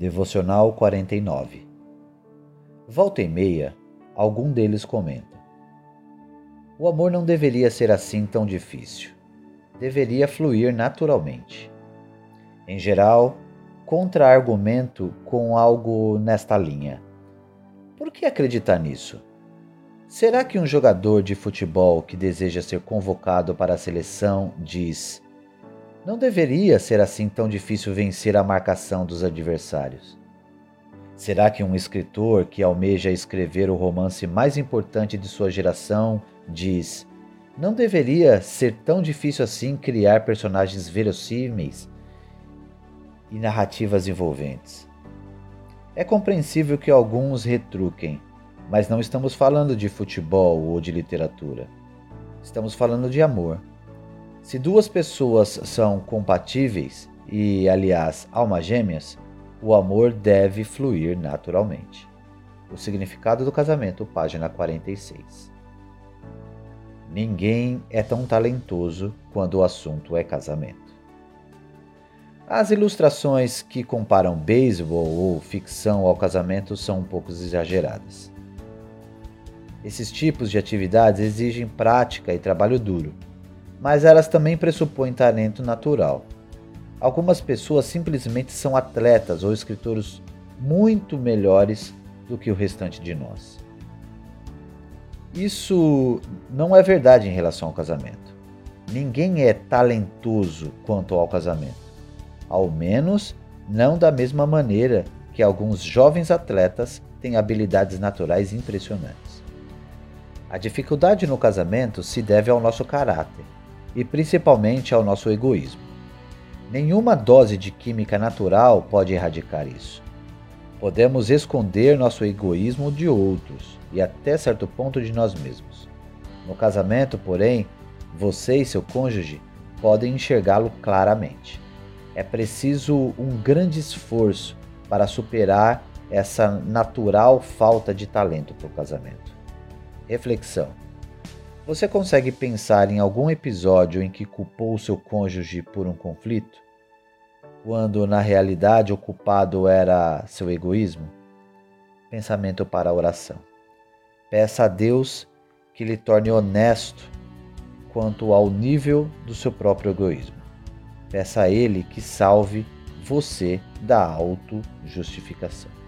Devocional 49 Volta e meia, algum deles comenta: O amor não deveria ser assim tão difícil. Deveria fluir naturalmente. Em geral, contra-argumento com algo nesta linha. Por que acreditar nisso? Será que um jogador de futebol que deseja ser convocado para a seleção diz: Não deveria ser assim tão difícil vencer a marcação dos adversários? Será que um escritor que almeja escrever o romance mais importante de sua geração diz: Não deveria ser tão difícil assim criar personagens verossímeis e narrativas envolventes? É compreensível que alguns retruquem, mas não estamos falando de futebol ou de literatura. Estamos falando de amor. Se duas pessoas são compatíveis e, aliás, almas gêmeas, o amor deve fluir naturalmente. O significado do casamento, página 46. Ninguém é tão talentoso quando o assunto é casamento. As ilustrações que comparam beisebol ou ficção ao casamento são um pouco exageradas. Esses tipos de atividades exigem prática e trabalho duro, mas elas também pressupõem talento natural. Algumas pessoas simplesmente são atletas ou escritores muito melhores do que o restante de nós. Isso não é verdade em relação ao casamento. Ninguém é talentoso quanto ao casamento ao menos não da mesma maneira que alguns jovens atletas têm habilidades naturais impressionantes. A dificuldade no casamento se deve ao nosso caráter e principalmente ao nosso egoísmo. Nenhuma dose de química natural pode erradicar isso. Podemos esconder nosso egoísmo de outros e até certo ponto de nós mesmos. No casamento, porém, você e seu cônjuge podem enxergá-lo claramente é preciso um grande esforço para superar essa natural falta de talento para o casamento. Reflexão: Você consegue pensar em algum episódio em que culpou seu cônjuge por um conflito? Quando na realidade o culpado era seu egoísmo? Pensamento para a oração. Peça a Deus que lhe torne honesto quanto ao nível do seu próprio egoísmo. Peça a Ele que salve você da autojustificação.